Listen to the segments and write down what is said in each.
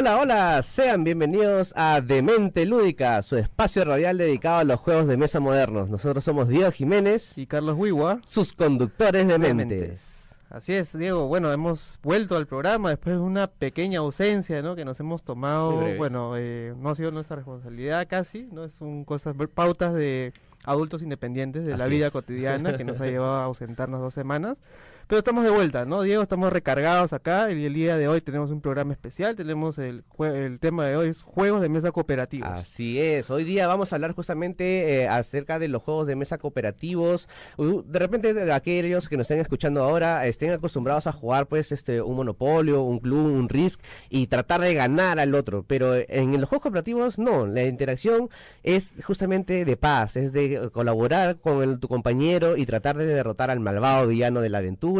Hola, hola, sean bienvenidos a Demente Lúdica, su espacio radial dedicado a los juegos de mesa modernos. Nosotros somos Diego Jiménez y Carlos Huigua, sus conductores de mentes. Así es, Diego. Bueno, hemos vuelto al programa después de una pequeña ausencia, ¿no? Que nos hemos tomado. Bueno, eh, no ha sido nuestra responsabilidad casi, ¿no? Es un cosas, pautas de adultos independientes de la vida cotidiana que nos ha llevado a ausentarnos dos semanas. Pero estamos de vuelta, ¿no, Diego? Estamos recargados acá y el día de hoy tenemos un programa especial. Tenemos el, el tema de hoy es juegos de mesa cooperativos. Así es. Hoy día vamos a hablar justamente eh, acerca de los juegos de mesa cooperativos. De repente aquellos que nos estén escuchando ahora estén acostumbrados a jugar pues este un monopolio, un club, un risk y tratar de ganar al otro. Pero en los juegos cooperativos no. La interacción es justamente de paz, es de colaborar con tu compañero y tratar de derrotar al malvado villano de la aventura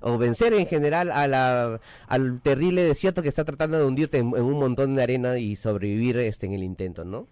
o vencer en general a la, al terrible desierto que está tratando de hundirte en, un montón de arena y sobrevivir este en el intento, ¿no?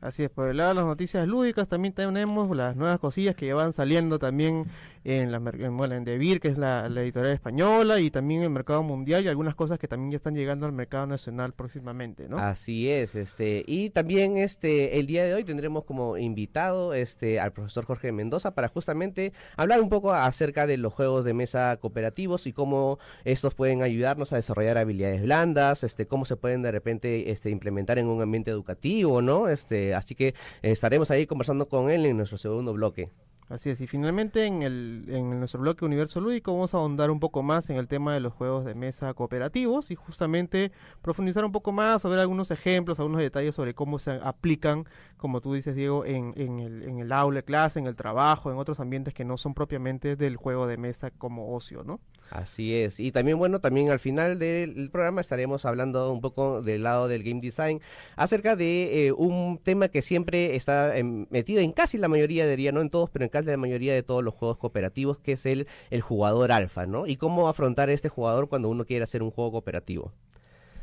Así es, por el lado de las noticias lúdicas también tenemos las nuevas cosillas que van saliendo también en, la, en, bueno, en Devir, que es la, editorial española, y también en el mercado mundial, y algunas cosas que también ya están llegando al mercado nacional próximamente, ¿no? Así es, este, y también este, el día de hoy tendremos como invitado este, al profesor Jorge Mendoza para justamente hablar un poco acerca de los juegos de mesa cooperativos y cómo estos pueden ayudarnos a desarrollar habilidades blandas, este, cómo se pueden de repente este, implementar en un ambiente educativo, ¿no? Este, así que estaremos ahí conversando con él en nuestro segundo bloque. Así es, y finalmente en, el, en nuestro bloque Universo Lúdico vamos a ahondar un poco más en el tema de los juegos de mesa cooperativos y justamente profundizar un poco más, ver algunos ejemplos, algunos detalles sobre cómo se aplican, como tú dices Diego, en, en, el, en el aula, clase, en el trabajo, en otros ambientes que no son propiamente del juego de mesa como ocio, ¿no? Así es, y también bueno, también al final del programa estaremos hablando un poco del lado del game design acerca de eh, un tema que siempre está metido en casi la mayoría, diría, no en todos, pero en casi la mayoría de todos los juegos cooperativos, que es el, el jugador alfa, ¿no? Y cómo afrontar a este jugador cuando uno quiere hacer un juego cooperativo.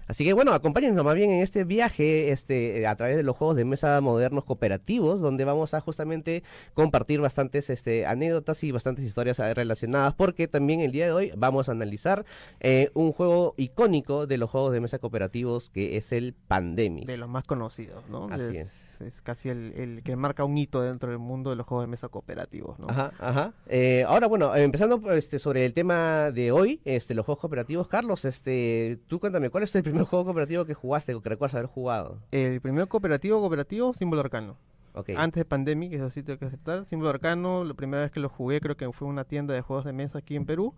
Así que bueno, acompáñenos más bien en este viaje este, a través de los juegos de mesa modernos cooperativos, donde vamos a justamente compartir bastantes este, anécdotas y bastantes historias relacionadas, porque también el día de hoy vamos a analizar eh, un juego icónico de los juegos de mesa cooperativos, que es el Pandemic. De los más conocidos, ¿no? Así es es casi el, que marca un hito dentro del mundo de los juegos de mesa cooperativos, ¿no? Ajá, ajá. Eh, ahora, bueno, empezando este, sobre el tema de hoy, este, los juegos cooperativos, Carlos, este, tú cuéntame, ¿cuál es el primer juego cooperativo que jugaste o que recuerdas haber jugado? El primer cooperativo cooperativo, Símbolo Arcano. Antes de Pandemic, eso sí tengo que aceptar. Símbolo Arcano, la primera vez que lo jugué creo que fue en una tienda de juegos de mesa aquí en Perú.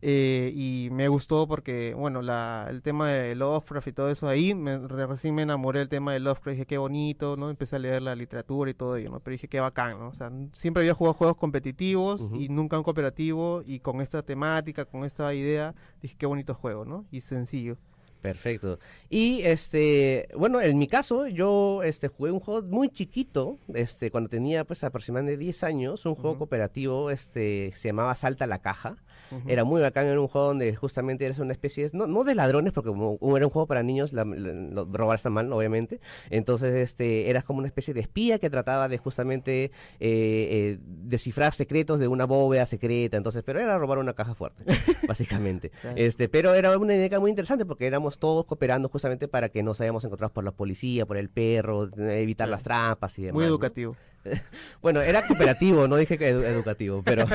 Eh, y me gustó porque, bueno, la, el tema de Lovecraft y todo eso ahí, me, recién me enamoré del tema de Lovecraft, dije qué bonito, ¿no? Empecé a leer la literatura y todo ello, ¿no? Pero dije qué bacán, ¿no? O sea, siempre había jugado juegos competitivos y nunca un cooperativo y con esta temática, con esta idea, dije qué bonito juego, ¿no? Y sencillo. Perfecto. Y este, bueno, en mi caso, yo este jugué un juego muy chiquito, este, cuando tenía pues aproximadamente 10 años, un juego cooperativo, este, se llamaba Salta la caja. Era muy bacán, era un juego donde justamente eres una especie, de, no, no de ladrones, porque como era un juego para niños, robar está mal, obviamente. Entonces, este, eras como una especie de espía que trataba de justamente eh, eh, descifrar secretos de una bóveda secreta. Entonces, pero era robar una caja fuerte, básicamente. este, pero era una idea muy interesante porque éramos todos cooperando justamente para que no se hayamos encontrados por la policía, por el perro, evitar las trampas y demás. Muy educativo. bueno, era cooperativo, no dije que educativo, pero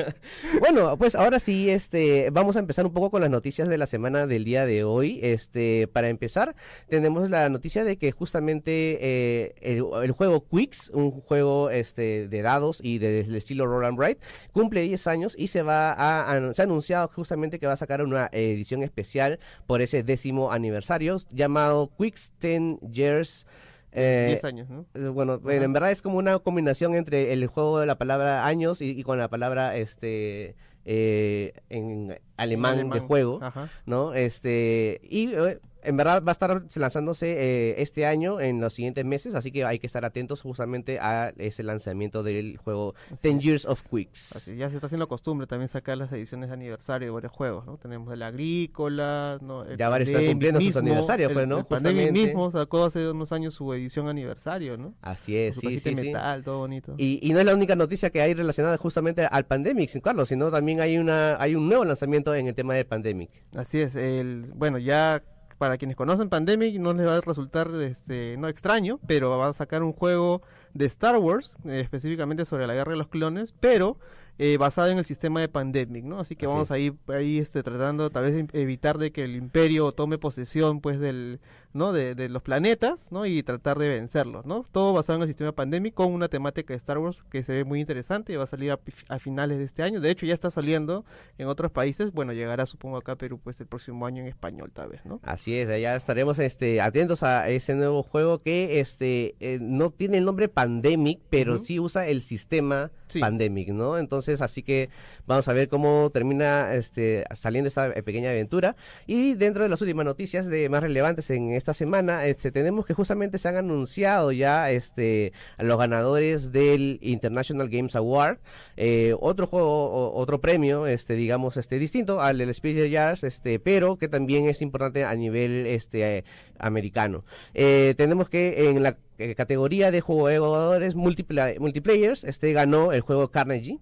bueno, pues ahora sí, este, vamos a empezar un poco con las noticias de la semana del día de hoy. Este, para empezar, tenemos la noticia de que justamente eh, el, juego Quicks, un juego este de dados y del estilo Roll and Write, cumple 10 años y se va a, se ha anunciado justamente que va a sacar una edición especial por ese décimo aniversario llamado Quicks 10 Years 10 años, ¿no? Eh, bueno, en verdad es como una combinación entre el juego de la palabra años y, con la palabra este eh, en alemán, de juego, ¿no? Este y eh, en verdad va a estar lanzándose eh, este año, en los siguientes meses, así que hay que estar atentos justamente a ese lanzamiento del juego Ten Years of Quicks. Así, ya se está haciendo costumbre también sacar las ediciones de aniversario de varios juegos, ¿no? Tenemos el Agrícola, ¿no? ya varios están cumpliendo sus aniversarios, pues, ¿no? El mismo sacó hace unos años su edición aniversario, ¿no? Así es, sí, sí, metal, todo bonito. Y, y, no es la única noticia que hay relacionada justamente al Pandemic, sin Carlos, sino también hay una hay un nuevo lanzamiento en el tema del Pandemic. Así es, el bueno, ya para quienes conocen Pandemic no les va a resultar este, no extraño, pero va a sacar un juego de Star Wars, eh, específicamente sobre la guerra de los clones, pero eh, basado en el sistema de Pandemic, ¿no? Así que vamos a ir ahí este, tratando tal vez de evitar de que el imperio tome posesión pues del, ¿no? De, de, los planetas, ¿no? Y tratar de vencerlos, ¿no? Todo basado en el sistema Pandemic con una temática de Star Wars que se ve muy interesante y va a salir a, finales de este año. De hecho, ya está saliendo en otros países. Bueno, llegará supongo acá a Perú pues el próximo año en español tal vez, ¿no? Así es, ya estaremos este, atentos a ese nuevo juego que este eh, no tiene el nombre Pandemic, pero sí usa el sistema Pandemic, ¿no? Entonces, así que vamos a ver cómo termina este, saliendo esta pequeña aventura. Y dentro de las últimas noticias de más relevantes en esta semana, este, tenemos que justamente se han anunciado ya este, los ganadores del International Games Award. Eh, otro juego, otro premio, este, digamos, este, distinto al del Spirit Jars, este, pero que también es importante a nivel este, americano. Eh, tenemos que en la eh, categoría de jugadores multiplayers, este ganó el juego Carnegie,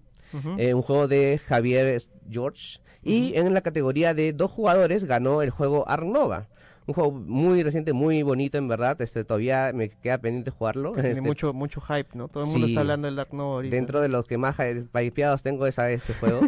eh, un juego de Javier George. Y en la categoría de dos jugadores ganó el juego Arnova. Un juego muy reciente, muy bonito en verdad. Este todavía me queda pendiente jugarlo. Tiene este, mucho mucho hype, ¿no? Todo el mundo está hablando del Dark Nova Dentro de los que más hypeados tengo es a este juego.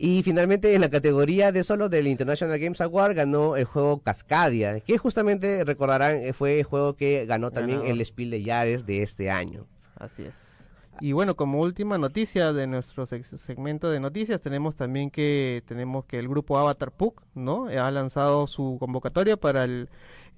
Y finalmente en la categoría de solo del International Games Award ganó el juego Cascadia, que justamente recordarán eh, fue el juego que ganó también el Spiel de Yares de este año. Así es. Y bueno, como última noticia de nuestro segmento de noticias, tenemos también que tenemos que el grupo Avatar Puck, ¿no? Ha lanzado su convocatoria para el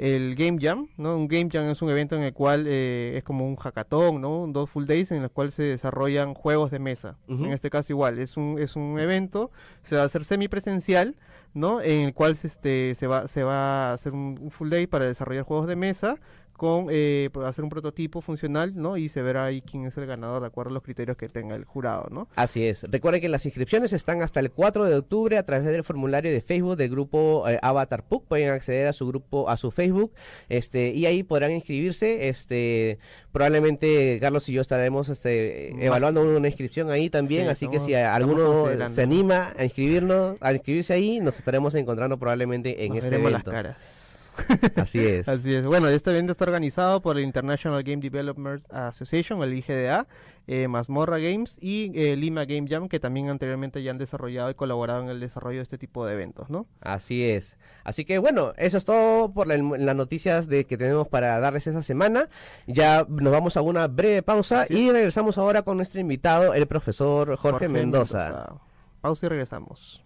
el Game Jam, ¿no? Un Game Jam es un evento en el cual eh, es como un hackathon, ¿no? Dos full days en el cual se desarrollan juegos de mesa. En este caso igual, es un, es un evento, se va a hacer semipresencial, ¿no? En el cual se, este, se, va, se va a hacer un full day para desarrollar juegos de mesa con eh, pues, hacer un prototipo funcional, ¿no? Y se verá ahí quién es el ganador de acuerdo a los criterios que tenga el jurado, ¿no? Así es. Recuerden que las inscripciones están hasta el 4 de octubre a través del formulario de Facebook del grupo eh, Avatar Puck. Pueden acceder a su grupo, a su Facebook, este, y ahí podrán inscribirse. Este, probablemente Carlos y yo estaremos este, evaluando una inscripción ahí también, así que si alguno se anima a inscribirnos, a inscribirse ahí, nos estaremos encontrando probablemente en este evento. Las caras. Así es. Así es. Bueno, este evento está organizado por el International Game Developers Association, el IGDA, eh, Mazmorra Games y eh, Lima Game Jam, que también anteriormente ya han desarrollado y colaborado en el desarrollo de este tipo de eventos, ¿no? Así es. Así que bueno, eso es todo por las noticias de que tenemos para darles esta semana. Ya nos vamos a una breve pausa y regresamos ahora con nuestro invitado, el profesor Jorge, Mendoza. Pausa y regresamos.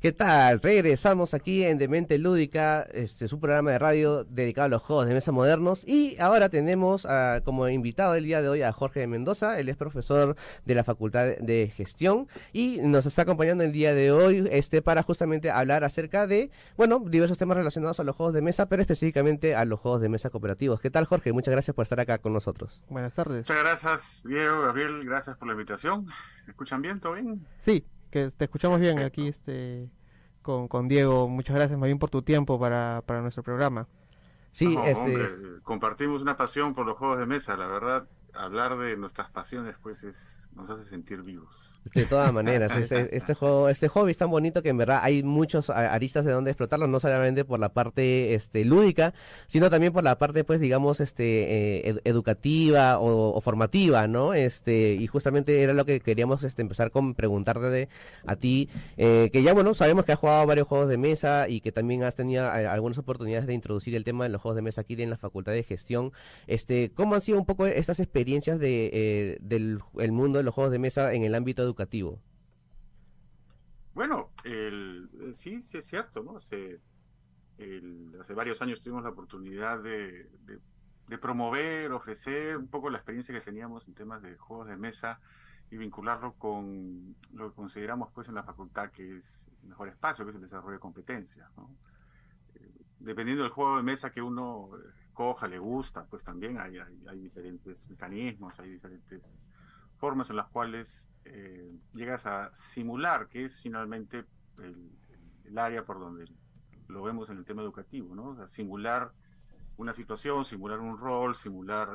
¿Qué tal? Regresamos aquí en Demente Lúdica, este su programa de radio dedicado a los juegos de mesa modernos y ahora tenemos como invitado el día de hoy a Jorge Mendoza, él es profesor de la Facultad de Gestión y nos está acompañando el día de hoy este para justamente hablar acerca de, bueno, diversos temas relacionados a los juegos de mesa, pero específicamente a los juegos de mesa cooperativos. ¿Qué tal, Jorge? Muchas gracias por estar acá con nosotros. Buenas tardes. Muchas gracias, Diego, Gabriel, gracias por la invitación. ¿Me escuchan bien? ¿Todo bien? Sí, que te escuchamos bien aquí este con, con Diego. Muchas gracias más bien por tu tiempo para, para nuestro programa. Sí, este... compartimos una pasión por los juegos de mesa, la verdad, hablar de nuestras pasiones pues es, nos hace sentir vivos. De todas maneras, este, este, juego, este hobby es tan bonito que en verdad hay muchos aristas de donde explotarlo, no solamente por la parte este, lúdica, sino también por la parte, pues, digamos, este, eh, educativa o, formativa, ¿no? Este, y justamente era lo que queríamos este, empezar con preguntarte a ti, eh, que ya, bueno, sabemos que has jugado varios juegos de mesa y que también has tenido eh, algunas oportunidades de introducir el tema de los juegos de mesa aquí en la Facultad de Gestión. Este, ¿Cómo han sido un poco estas experiencias de, del el mundo de los juegos de mesa en el ámbito educativo? Bueno, el, sí, sí es cierto. Hace, hace varios años tuvimos la oportunidad de, promover, ofrecer un poco la experiencia que teníamos en temas de juegos de mesa y vincularlo con lo que consideramos pues en la facultad que es el mejor espacio, que es el desarrollo de competencias, eh, dependiendo del juego de mesa que uno coja, le gusta, pues también hay, hay diferentes mecanismos, hay diferentes formas en las cuales eh, llegas a simular, que es finalmente el, área por donde lo vemos en el tema educativo, ¿no? simular una situación, simular un rol, simular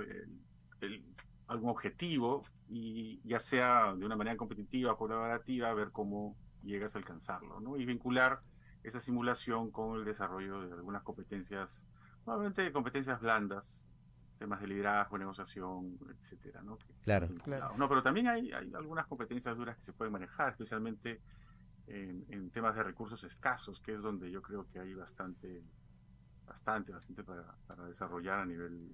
el, algún objetivo y ya sea de una manera competitiva o colaborativa, ver cómo llegas a alcanzarlo, ¿no? Y vincular esa simulación con el desarrollo de algunas competencias, probablemente competencias blandas, temas de liderazgo, negociación, etcétera, ¿no? Claro, claro. No, pero también hay, hay algunas competencias duras que se pueden manejar, especialmente en, temas de recursos escasos, que es donde yo creo que hay bastante, bastante, bastante para, para desarrollar a nivel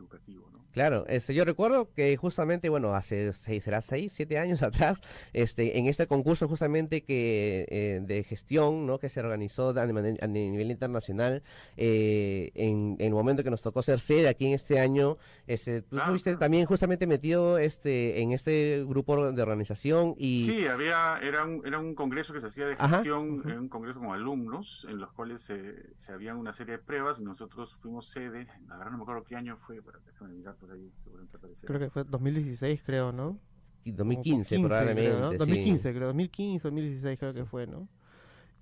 educativo, ¿no? Claro, este, yo recuerdo que justamente, bueno, hace seis, será seis, siete años atrás, este, en este concurso justamente que eh, de gestión, ¿no? Que se organizó a, nivel internacional, eh, en, el momento que nos tocó ser sede aquí en este año, este, tú fuiste también justamente metido, este, en este grupo de organización y sí, había, era un, era un congreso que se hacía de gestión, un congreso con alumnos, en los cuales se, se habían una serie de pruebas y nosotros fuimos sede, la verdad no me acuerdo qué año fue Creo que fue 2016, creo, ¿no? 2015 probablemente. Creo, 2015, creo, 2015, 2016 creo que fue, ¿no?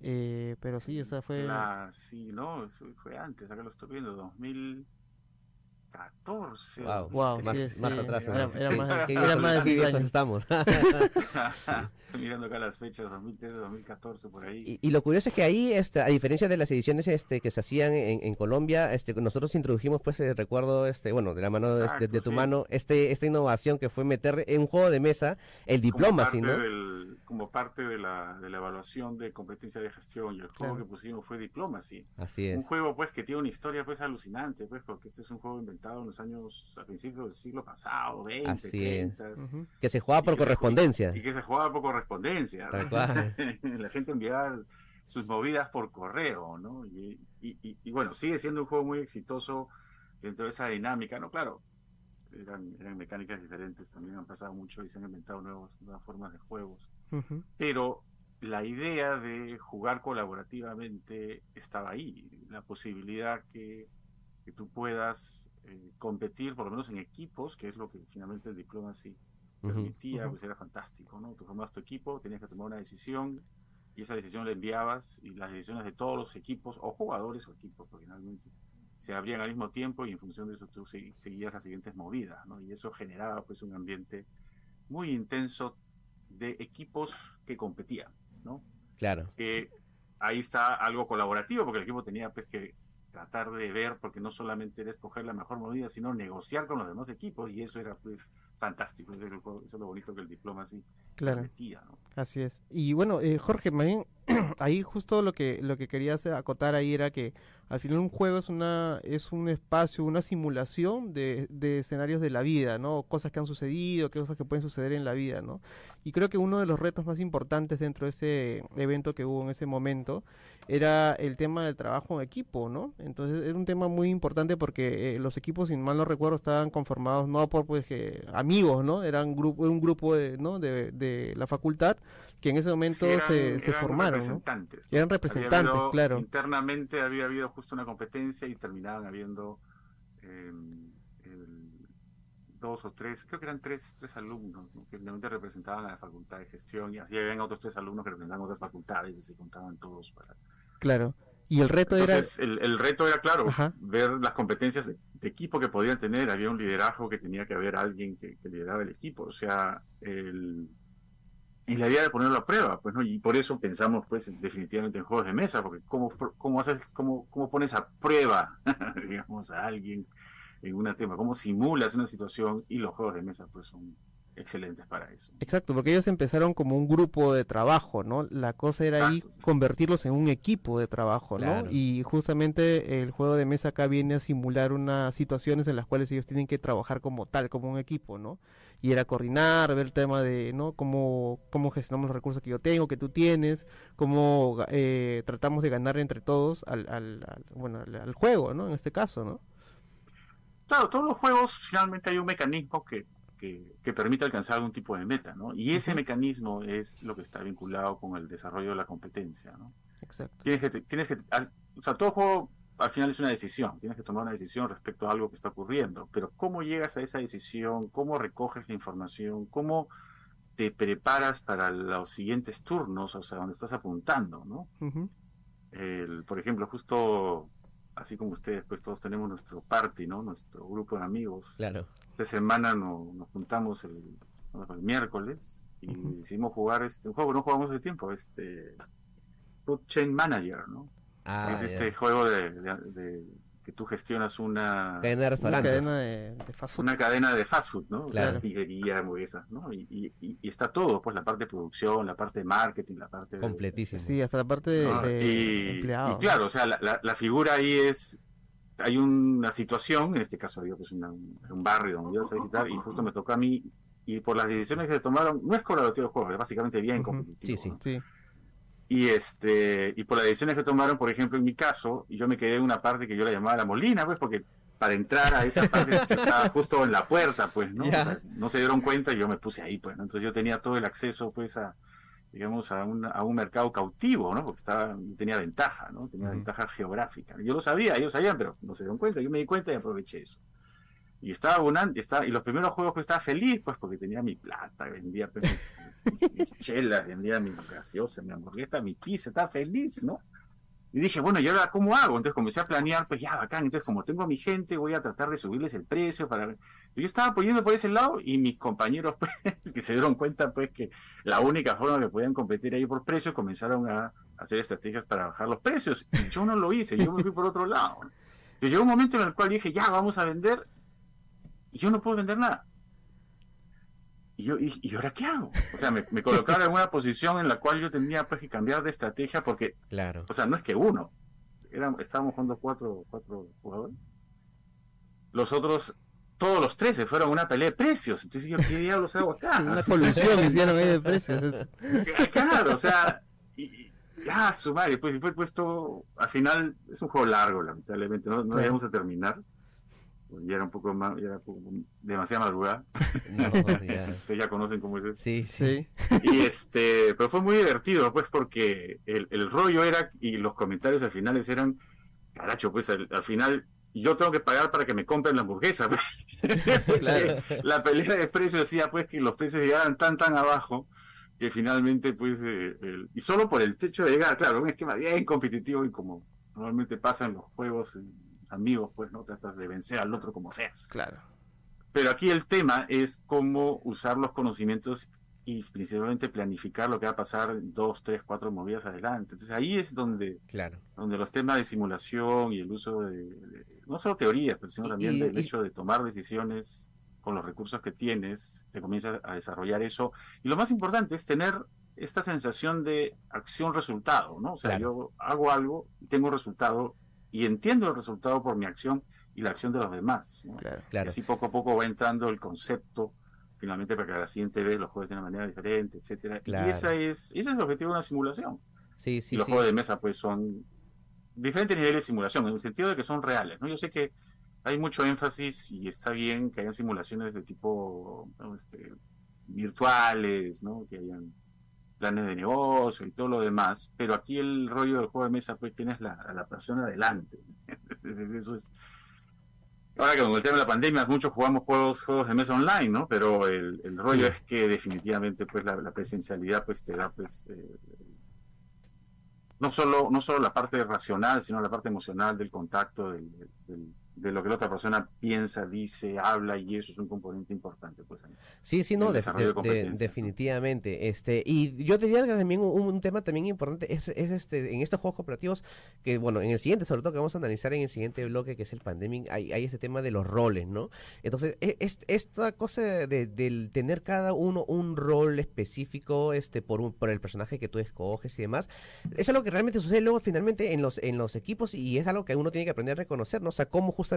Eh, pero sí, esa fue... Ah, sí, no, fue antes, acá lo estoy viendo, 2000... 14. Wow, wow más, más atrás. Era, era, más, era más de 10 años estamos. Estoy mirando acá las fechas, 2013, 2014, por ahí. Y, lo curioso es que ahí, este, a diferencia de las ediciones este, que se hacían en, en Colombia, este, nosotros introdujimos, pues, eh, recuerdo, este, bueno, de la mano de, de, tu mano, este, esta innovación que fue meter en un juego de mesa el diploma, como parte, del, como parte de, la, de la evaluación de competencia de gestión. Y el juego que pusimos fue Diplomacy. Así es. Un juego, pues, que tiene una historia, pues, alucinante, pues, porque este es un juego inventado en los años, a principios del siglo pasado, 20, Así 30. Que se jugaba por correspondencia. y que se jugaba por correspondencia. la gente enviaba sus movidas por correo, ¿no? Y, y, bueno, sigue siendo un juego muy exitoso dentro de esa dinámica, ¿no? Claro, eran, eran mecánicas diferentes, también han pasado mucho y se han inventado nuevos, nuevas formas de juegos. Pero la idea de jugar colaborativamente estaba ahí, la posibilidad que, que tú puedas eh, competir, por lo menos en equipos, que es lo que finalmente el diploma sí permitía, pues era fantástico, ¿no? Tú formabas tu equipo, tenías que tomar una decisión y esa decisión la enviabas y las decisiones de todos los equipos, o jugadores o equipos, porque finalmente se abrían al mismo tiempo y en función de eso tú seguías las siguientes movidas, ¿no? Y eso generaba pues un ambiente muy intenso de equipos que competían, ¿no? Claro. Que ahí está algo colaborativo, porque el equipo tenía pues que tratar de ver, porque no solamente era escoger la mejor movida, sino negociar con los demás equipos, y eso era pues fantástico, eso es lo bonito que el diploma así claro. Así es. Y bueno, eh, Jorge, ahí justo lo que lo que quería acotar ahí era que al final un juego es una es un espacio, una simulación de, de, escenarios de la vida, ¿no? Cosas que han sucedido, cosas que pueden suceder en la vida, ¿no? Y creo que uno de los retos más importantes dentro de ese evento que hubo en ese momento era el tema del trabajo en equipo, ¿no? Entonces era un tema muy importante porque eh, los equipos, si mal no recuerdo, estaban conformados no por pues amigos, ¿no? Eran grupo, un grupo de, ¿no? de la facultad que en ese momento se, se formaron. Representantes, Eran representantes, claro. Internamente había habido justo una competencia y terminaban habiendo em, dos o tres, creo que eran tres, tres alumnos que finalmente representaban a la facultad de gestión y así habían otros tres alumnos que representaban otras facultades y se contaban todos para... Claro. Y el reto era... El, el reto era, claro, ver las competencias de, equipo que podían tener. Había un liderazgo que tenía que haber alguien que, que lideraba el equipo. O sea, el, y la idea de ponerlo a prueba, pues, ¿no? Y por eso pensamos, pues, definitivamente en juegos de mesa, porque ¿cómo, cómo, haces, cómo, cómo pones a prueba, digamos, a alguien en un tema? ¿Cómo simulas una situación? Y los juegos de mesa, pues, son excelentes para eso. Exacto, porque ellos empezaron como un grupo de trabajo, ¿no? La cosa era ahí convertirlos en un equipo de trabajo, ¿no? Y justamente el juego de mesa acá viene a simular unas situaciones en las cuales ellos tienen que trabajar como tal, como un equipo, ¿no? y era coordinar, ver el tema de, ¿no? Cómo, cómo gestionamos los recursos que yo tengo, que tú tienes, cómo eh, tratamos de ganar entre todos al, al, bueno, al, juego, ¿no? En este caso, ¿no? Claro, todos los juegos finalmente hay un mecanismo que, que, que permite alcanzar algún tipo de meta, ¿no? Y ese mecanismo es lo que está vinculado con el desarrollo de la competencia, ¿no? Exacto. Tienes que, tienes que, o sea, todo juego al final es una decisión, tienes que tomar una decisión respecto a algo que está ocurriendo, pero ¿cómo llegas a esa decisión? ¿Cómo recoges la información? ¿Cómo te preparas para los siguientes turnos, o sea, donde estás apuntando, ¿no? por ejemplo, justo así como ustedes, pues todos tenemos nuestro party, ¿no? Nuestro grupo de amigos. Claro. Esta semana nos juntamos el, miércoles y decidimos jugar este un juego que no jugamos de tiempo, este Food Chain Manager, ¿no? Ah, es este juego de tú gestionas una cadena de restaurantes. Una cadena de, fast food. Una cadena de fast food, ¿no? Claro. O sea, pizzería, hamburguesas, ¿no? Y, y, está todo, pues la parte de producción, la parte de marketing, la parte Completísimo. Sí, hasta la parte de, y, claro, o sea, la, la, figura ahí es hay una situación, en este caso yo pues un barrio donde ibas a visitar y justo me tocó a mí y por las decisiones que se tomaron, no es colaborativo el juego, es básicamente bien competitivo. Sí, sí, sí. Y, este, y por las decisiones que tomaron, por ejemplo, en mi caso, yo me quedé en una parte que yo la llamaba la molina, pues, porque para entrar a esa parte que estaba justo en la puerta, pues, ¿no? no se dieron cuenta y yo me puse ahí, pues, Entonces yo tenía todo el acceso, pues, a, digamos, a un, a un mercado cautivo, ¿no? Porque estaba, tenía ventaja, ¿no? Tenía ventaja geográfica. Yo lo sabía, ellos sabían, pero no se dieron cuenta. Yo me di cuenta y aproveché eso y estaba abundante, estaba, y los primeros juegos pues estaba feliz, pues porque tenía mi plata, vendía pues, mis, chelas, vendía mi gaseosa, mi hamburguesa, mi pizza, estaba feliz, ¿no? Y dije, bueno, ¿y ahora cómo hago? Entonces comencé a planear, pues ya, bacán, entonces como tengo a mi gente, voy a tratar de subirles el precio para... Yo estaba poniendo por ese lado y mis compañeros, pues, que se dieron cuenta, pues, que la única forma que podían competir ahí por precios, comenzaron a hacer estrategias para bajar los precios. Y yo no lo hice, yo me fui por otro lado. Entonces llegó un momento en el cual dije, ya, vamos a vender y yo no puedo vender nada. Y yo, y, ahora qué hago? O sea, me, me colocaron en una posición en la cual yo tenía pues, que cambiar de estrategia porque, claro. o sea, no es que uno, estábamos jugando cuatro, cuatro jugadores. Los otros, todos los tres se fueron a una pelea de precios. Entonces yo, ¿qué diablos hago acá? una colusión hicieron ahí de precios. claro, o sea, y, ya, su madre, pues, fue puesto, al final es un juego largo, lamentablemente, no, no debemos de terminar ya era un poco más, ya era demasiada madrugada. Ustedes ya conocen cómo es eso. Sí, sí. Y este, pero fue muy divertido, pues, porque el, el rollo era, y los comentarios al final eran, caracho, pues al, final yo tengo que pagar para que me compren la hamburguesa. La pelea de precios hacía pues que los precios llegaran tan tan abajo que finalmente pues eh, y solo por el techo de llegar, claro, un esquema bien competitivo y como normalmente pasa en los juegos amigos, pues, ¿no? Tratas de vencer al otro como seas. Claro. Pero aquí el tema es cómo usar los conocimientos y principalmente planificar lo que va a pasar dos, tres, cuatro movidas adelante. Entonces ahí es donde, claro. donde los temas de simulación y el uso de, no solo teorías, pero sino también del hecho de tomar decisiones con los recursos que tienes, te comienzas a desarrollar eso. Y lo más importante es tener esta sensación de acción-resultado, ¿no? O sea, yo hago algo, tengo resultado, y entiendo el resultado por mi acción y la acción de los demás. Claro, Así poco a poco va entrando el concepto, finalmente para que la siguiente vez los juegues de una manera diferente, etcétera. Y esa es, ese es el objetivo de una simulación. Sí, sí, y los juegos de mesa pues son diferentes niveles de simulación, en el sentido de que son reales. ¿no? Yo sé que hay mucho énfasis y está bien que hayan simulaciones de tipo este, virtuales, ¿no? que hayan planes de negocio y todo lo demás, pero aquí el rollo del juego de mesa, pues tienes la, a la persona adelante. Eso es. Ahora que con el tema de la pandemia, muchos jugamos juegos, juegos de mesa online, ¿no? Pero el, el rollo es que definitivamente, pues, la, presencialidad, pues, te da, pues, eh, no solo, no solo la parte racional, sino la parte emocional del contacto, del, de lo que la otra persona piensa, dice, habla y eso es un componente importante pues sí sí no definitivamente este y yo diría que también un, tema también importante es, este en estos juegos cooperativos que bueno en el siguiente sobre todo que vamos a analizar en el siguiente bloque que es el pandemic hay, hay ese tema de los roles no entonces e, es, esta cosa de, del tener cada uno un rol específico este por un, por el personaje que tú escoges y demás es algo que realmente sucede luego finalmente en los en los equipos y es algo que uno tiene que aprender a reconocer no o sea cómo justamente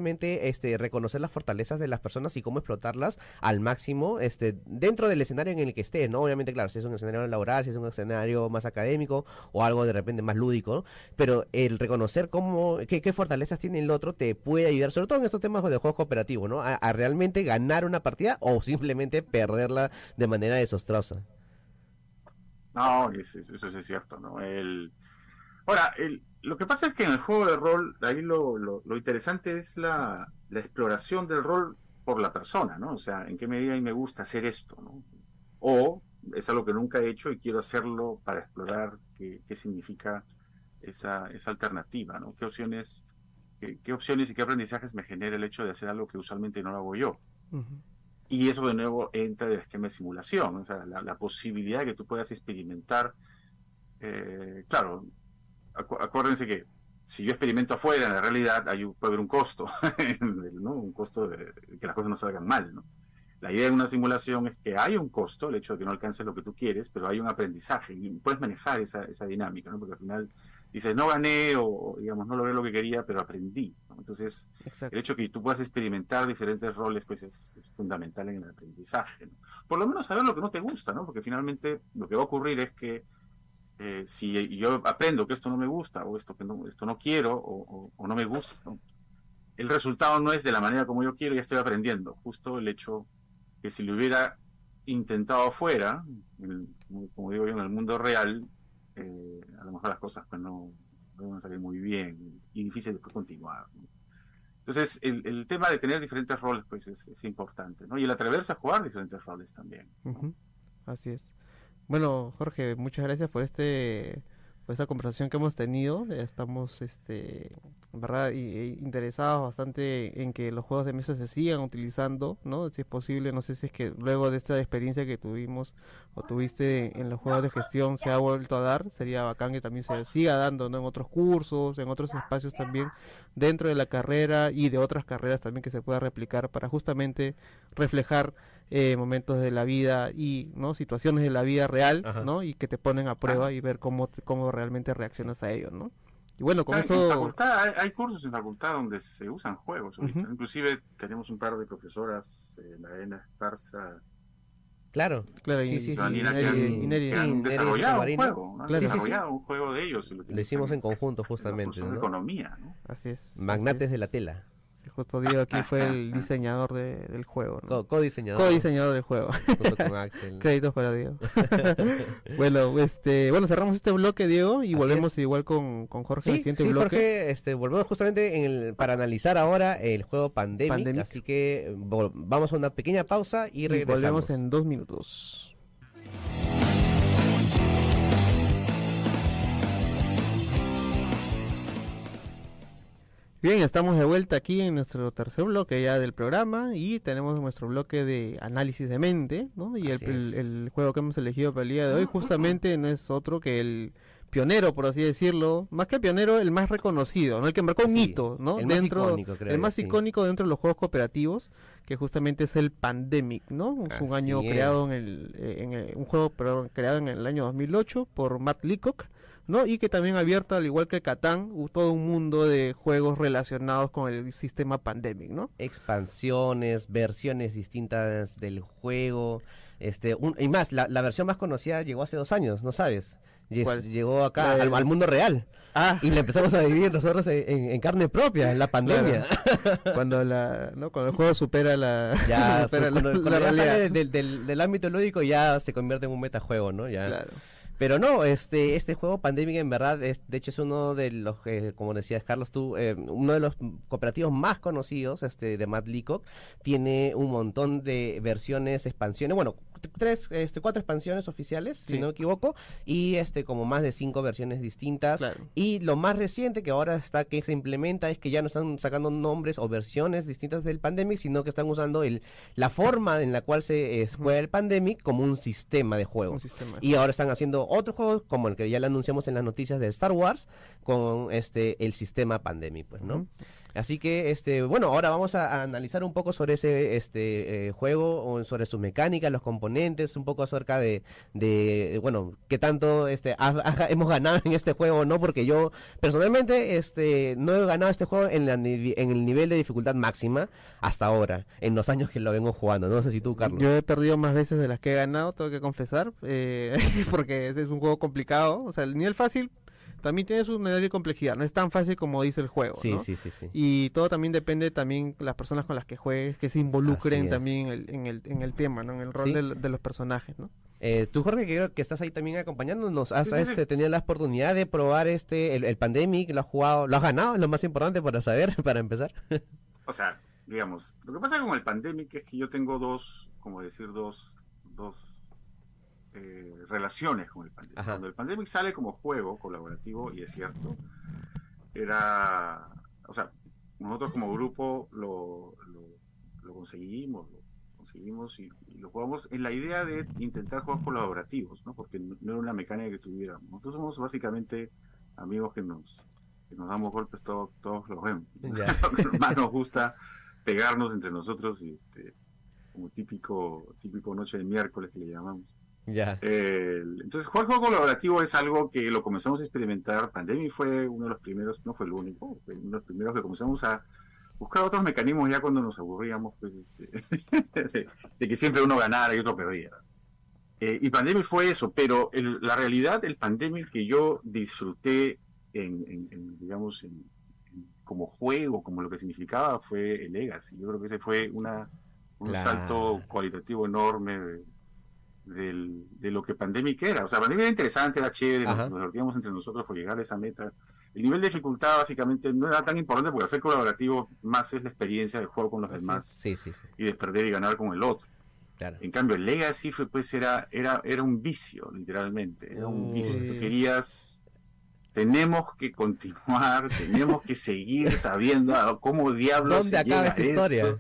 este, reconocer las fortalezas de las personas y cómo explotarlas al máximo este, dentro del escenario en el que esté, ¿no? Obviamente, claro, si es un escenario laboral, si es un escenario más académico o algo de repente más lúdico, pero el reconocer cómo, qué, fortalezas tiene el otro te puede ayudar, sobre todo en estos temas de juego cooperativo, ¿no? A, realmente ganar una partida o simplemente perderla de manera desastrosa. No, eso, eso es cierto, ¿no? El... Ahora, el, lo que pasa es que en el juego de rol, ahí lo, lo, interesante es la, la, exploración del rol por la persona, ¿no? O sea, en qué medida a mí me gusta hacer esto, ¿no? O es algo que nunca he hecho y quiero hacerlo para explorar qué, qué significa esa, esa alternativa, ¿no? ¿Qué opciones qué, opciones y qué aprendizajes me genera el hecho de hacer algo que usualmente no lo hago yo. Y eso de nuevo entra en el esquema de simulación, o sea, la, posibilidad de que tú puedas experimentar. Eh, claro, acuérdense que si yo experimento afuera, en la realidad hay, puede haber un costo, ¿no? un costo de que las cosas no salgan mal. ¿no? La idea de una simulación es que hay un costo, el hecho de que no alcances lo que tú quieres, pero hay un aprendizaje y puedes manejar esa, esa dinámica, ¿no? porque al final dices, no gané o, digamos, no logré lo que quería, pero aprendí. Entonces, el hecho de que tú puedas experimentar diferentes roles, pues es, fundamental en el aprendizaje. Por lo menos saber lo que no te gusta, ¿no? Porque finalmente lo que va a ocurrir es que eh, si yo aprendo que esto no me gusta o esto que no, esto no quiero o, no me gusta, el resultado no es de la manera como yo quiero, ya estoy aprendiendo. Justo el hecho que si lo hubiera intentado afuera, como digo yo, en el mundo real, eh, a lo mejor las cosas pues no, van a salir muy bien y difícil después continuar. Entonces, el, tema de tener diferentes roles pues es, importante, ¿no? Y el atreverse a jugar diferentes roles también. Así es. Bueno, Jorge, muchas gracias por este por esta conversación que hemos tenido. Estamos este verdad e interesados bastante en que los juegos de mesa se sigan utilizando, ¿no? Si es posible, no sé si es que luego de esta experiencia que tuvimos o tuviste en los juegos de gestión se ha vuelto a dar, sería bacán que también se siga dando, ¿no? En otros cursos, en otros espacios también dentro de la carrera y de otras carreras también que se pueda replicar para justamente reflejar eh, momentos de la vida y no situaciones de la vida real, ¿no? Y que te ponen a prueba y ver cómo, cómo realmente reaccionas a ello, ¿no? Y bueno, con eso... hay, cursos en facultad donde se usan juegos. Inclusive tenemos un par de profesoras, eh, la Elena Esparza Claro, claro, sí, sí, sí. Han, desarrollado un juego, han desarrollado un juego de ellos. lo, hicimos en conjunto justamente. ¿no? economía, ¿no? Así es. Magnates de la tela. Justo Diego aquí fue el diseñador del juego. ¿no? Co-diseñador. Co-diseñador del juego. Créditos para Diego. bueno, este, bueno, cerramos este bloque, Diego, y volvemos igual con, con Jorge sí, siguiente sí, Jorge, este, volvemos justamente en el, para analizar ahora el juego Pandemic, Así que vamos a una pequeña pausa y regresamos. Y volvemos en dos minutos. Bien, estamos de vuelta aquí en nuestro tercer bloque ya del programa y tenemos nuestro bloque de análisis de mente, ¿no? Y el, juego que hemos elegido para el día de hoy justamente no es otro que el pionero, por así decirlo, más que pionero, el más reconocido, ¿no? El que marcó un hito, ¿no? El dentro, más icónico, creo El más icónico dentro de los juegos cooperativos, que justamente es el Pandemic, ¿no? Es un año creado en el, eh, en un juego perdón, creado en el año 2008 por Matt Leacock ¿no? Y que también ha abierto, al igual que Catán, todo un mundo de juegos relacionados con el sistema pandemic, ¿no? Expansiones, versiones distintas del juego, este, y más, la, versión más conocida llegó hace dos años, ¿no sabes? Llegó acá al, mundo real. Ah. Y le empezamos a vivir nosotros en, carne propia, en la pandemia. Cuando la, ¿no? Cuando el juego supera la, ya, del, ámbito lúdico ya se convierte en un metajuego, ¿no? Ya. Claro. Pero no, este, este juego Pandemic en verdad, es, de hecho es uno de los, eh, como decías Carlos tú, eh, uno de los cooperativos más conocidos este, de Matt Leacock. Tiene un montón de versiones, expansiones, bueno, tres, este, cuatro expansiones oficiales, si no me equivoco, y este como más de cinco versiones distintas. Y lo más reciente que ahora está que se implementa es que ya no están sacando nombres o versiones distintas del Pandemic, sino que están usando el la forma en la cual se juega el Pandemic como un sistema de juego. y ahora están haciendo otros juegos como el que ya le anunciamos en las noticias de Star Wars con este el sistema Pandemic, pues, ¿no? Así que, este, bueno, ahora vamos a, analizar un poco sobre ese este eh, juego, sobre su mecánica, los componentes, un poco acerca de, de bueno, qué tanto este hemos ganado en este juego, ¿no? Porque yo personalmente este no he ganado este juego en, en el nivel de dificultad máxima hasta ahora, en los años que lo vengo jugando. No sé si tú, Carlos. Yo he perdido más veces de las que he ganado, tengo que confesar, eh, porque ese es un juego complicado. O sea, el nivel fácil también tiene su nivel de complejidad, no es tan fácil como dice el juego. Sí, sí, sí, sí. Y todo también depende también las personas con las que juegues, que se involucren también en el, en el tema, ¿no? en el rol de, los personajes. ¿no? Eh, tú, Jorge, que creo que estás ahí también acompañándonos, has este, tenido la oportunidad de probar este el, el Pandemic, lo has jugado, lo has ganado, es lo más importante para saber, para empezar. o sea, digamos, lo que pasa con el Pandemic es que yo tengo dos, como decir, dos, dos relaciones con el Pandemic. Cuando el Pandemic sale como juego colaborativo, y es cierto, era, o sea, nosotros como grupo lo, lo, conseguimos, lo conseguimos y, lo jugamos en la idea de intentar juegos colaborativos, ¿no? Porque no, era una mecánica que tuviéramos. Nosotros somos básicamente amigos que nos, que nos damos golpes todos, todos los vemos. que más nos gusta pegarnos entre nosotros, y, este, como típico, típico noche de miércoles que le llamamos. Ya. entonces, jugar juego colaborativo es algo que lo comenzamos a experimentar. Pandemic fue uno de los primeros, no fue el único, fue uno de los primeros que comenzamos a buscar otros mecanismos ya cuando nos aburríamos pues, este, de, que siempre uno ganara y otro perdiera. Eh, y Pandemic fue eso, pero la realidad del Pandemic que yo disfruté en, digamos, como juego, como lo que significaba, fue el Legacy. Yo creo que ese fue una, un salto cualitativo enorme de lo que Pandemic era. O sea, Pandemic era interesante, era chévere, nos, divertíamos entre nosotros por llegar a esa meta. El nivel de dificultad básicamente no era tan importante porque hacer colaborativo más es la experiencia del juego con los demás y de perder y ganar con el otro. En cambio, el Legacy fue, pues, era, era, era un vicio, literalmente. Era un vicio. Tú querías tenemos que continuar, tenemos que seguir sabiendo cómo diablos ¿Dónde acaba esta historia?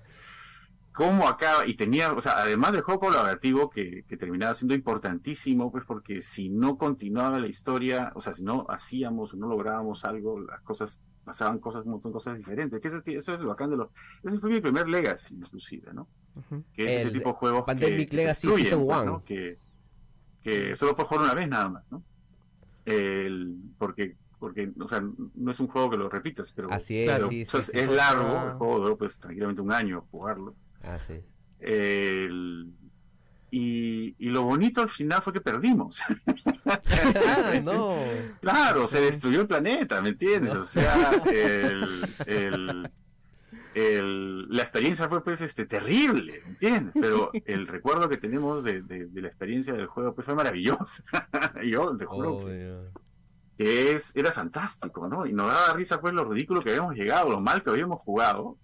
Cómo acaba, y tenía, o sea, además del juego colaborativo que, que, terminaba siendo importantísimo, pues porque si no continuaba la historia, o sea, si no hacíamos o no lográbamos algo, las cosas, pasaban cosas, un montón de cosas diferentes, que eso es lo bacán de los, ese fue mi primer Legacy, inclusive, ¿no? Que es ese tipo de juegos Pandemic que, Legacy que Season pues, ¿no? Que, que solo puedes jugar una vez nada más, ¿no? El, porque porque o sea, no es un juego que lo repitas, pero, Así es, es largo, el juego duró pues tranquilamente un año jugarlo. Ah, sí. y, y, lo bonito al final fue que perdimos. ah, no. Claro, se destruyó el planeta, ¿me entiendes? O sea, el, el, el, la experiencia fue pues este terrible, ¿me entiendes? Pero el recuerdo que tenemos de, de, la experiencia del juego pues fue maravilloso. Yo te juro que, que, es, era fantástico, ¿no? Y nos daba risa pues lo ridículo que habíamos llegado, lo mal que habíamos jugado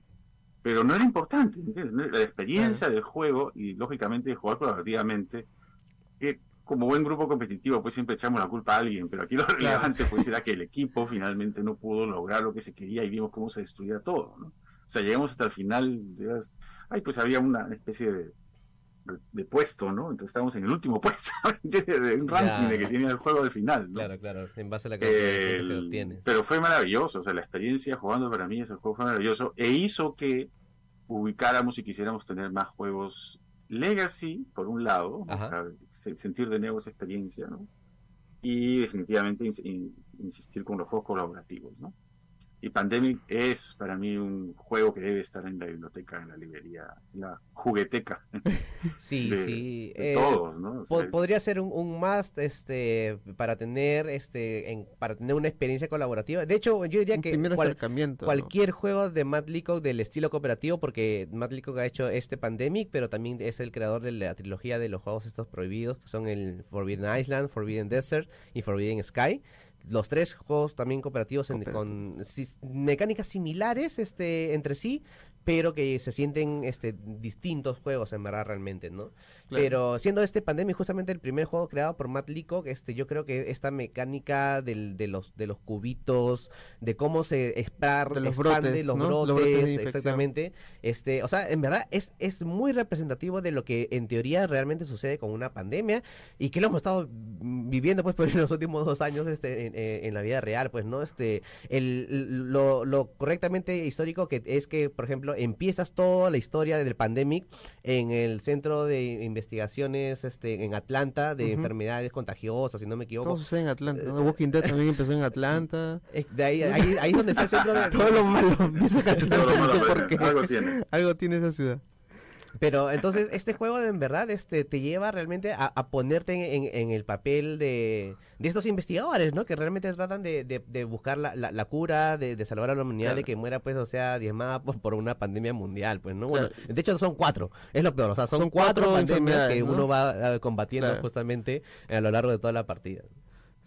pero no era importante, ¿entiendes? La experiencia del juego y lógicamente de jugar colaborativamente, que como buen grupo competitivo pues siempre echamos la culpa a alguien, pero aquí lo relevante pues era que el equipo finalmente no pudo lograr lo que se quería y vimos cómo se destruía todo, ¿no? O sea, llegamos hasta el final, ay, pues había una especie de, de puesto, ¿no? Entonces estábamos en el último puesto de un ranking de que tiene el juego al final, ¿no? Claro, claro, en base a la que tiene. Pero fue maravilloso, o sea, la experiencia jugando para mí ese juego fue maravilloso e hizo que ubicáramos y quisiéramos tener más juegos legacy, por un lado, sentir de nuevo esa experiencia, ¿no? Y definitivamente insistir con los juegos colaborativos, ¿no? Y Pandemic es para mí un juego que debe estar en la biblioteca, en la librería, en la jugueteca. Sí, sí. De eh, todos, ¿no? podría ser un, un, must este, para tener este en, para tener una experiencia colaborativa. De hecho, yo diría que cualquier juego de Matt Leacock del estilo cooperativo, porque Matt Leacock ha hecho este Pandemic, pero también es el creador de la trilogía de los juegos estos prohibidos, que son el Forbidden Island, Forbidden Desert y Forbidden Sky los tres juegos también cooperativos con mecánicas similares este entre sí pero que se sienten este distintos juegos en verdad realmente, ¿no? Pero siendo este Pandemic justamente el primer juego creado por Matt Leacock, este yo creo que esta mecánica del, de los de los cubitos, de cómo se expande los brotes, los brotes, exactamente, este, o sea, en verdad es es muy representativo de lo que en teoría realmente sucede con una pandemia y que lo hemos estado viviendo pues por los últimos dos años este en, la vida real, pues, ¿no? Este el lo, lo correctamente histórico que es que, por ejemplo, empiezas toda la historia del pandemic en el centro de investigaciones este, en Atlanta de enfermedades contagiosas, si no me equivoco. Todo sucede en Atlanta. ¿no? Walking Dead también empezó en Atlanta. Eh, de ahí, ahí, ahí es donde está el centro de... todo lo malo empieza en Atlanta. Algo tiene. Algo tiene esa ciudad. Pero entonces este juego en verdad este te lleva realmente a, ponerte en, el papel de, de, estos investigadores, ¿no? Que realmente tratan de, de, buscar la, la, cura, de, salvar a la humanidad de que muera, pues, o sea, diezmada por, por una pandemia mundial, pues, ¿no? Bueno, de hecho son cuatro, es lo peor, o sea, son, cuatro, pandemias que uno va eh, combatiendo justamente a lo largo de toda la partida.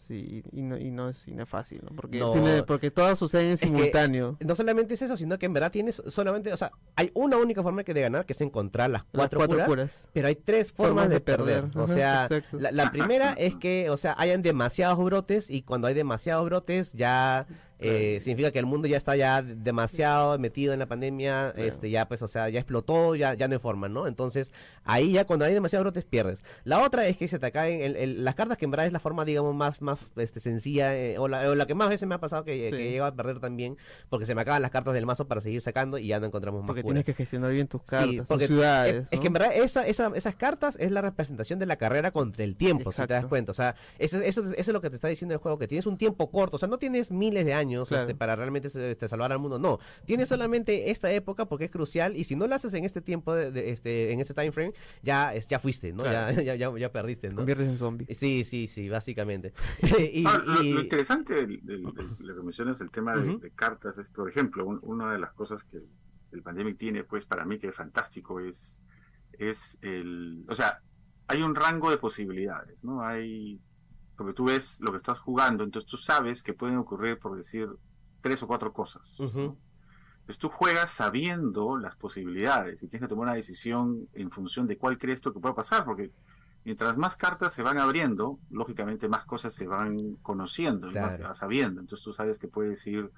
Sí, y no, y no, es, fácil, ¿no? Porque, tiene, porque todas suceden en simultáneo. no solamente es eso, sino que en verdad tienes solamente, o sea, hay una única forma que de ganar, que es encontrar las cuatro, curas, pero hay tres formas, de, perder. O sea, la, primera es que, o sea, hayan demasiados brotes y cuando hay demasiados brotes ya eh, significa que el mundo ya está ya demasiado metido en la pandemia, este ya pues, o sea, ya explotó, ya, ya no hay forma, ¿no? Entonces, ahí ya cuando hay demasiados brotes pierdes. La otra es que se te caen las cartas que en verdad es la forma, digamos, más, más este, sencilla, eh, o, la, que más veces me ha pasado que, que llego a perder también, porque se me acaban las cartas del mazo para seguir sacando y ya no encontramos más Porque tienes que gestionar bien tus cartas, tus ciudades. Es, que en verdad esa, esa, esas cartas es la representación de la carrera contra el tiempo, si te das cuenta. O sea, eso, eso, eso, es lo que te está diciendo el juego, que tienes un tiempo corto, o sea, no tienes miles de años este, para realmente este, salvar al mundo. No, tienes solamente esta época porque es crucial y si no lo haces en este tiempo, de, este, en este time frame, ya, ya fuiste, ¿no? Ya, ya, ya, perdiste, ¿no? Conviertes en zombie. Sí, sí, sí, básicamente. y, lo, interesante de, la comisión es el tema de, cartas es, por ejemplo, una de las cosas que el Pandemic tiene, pues para mí que es fantástico, es, es el, o sea, hay un rango de posibilidades, ¿no? Hay, porque tú ves lo que estás jugando, entonces tú sabes que pueden ocurrir, por decir, tres o cuatro cosas. Entonces tú juegas sabiendo las posibilidades y tienes que tomar una decisión en función de cuál crees tú que puede pasar, porque mientras más cartas se van abriendo, lógicamente más cosas se van conociendo y más sabiendo. Entonces tú sabes que puedes ir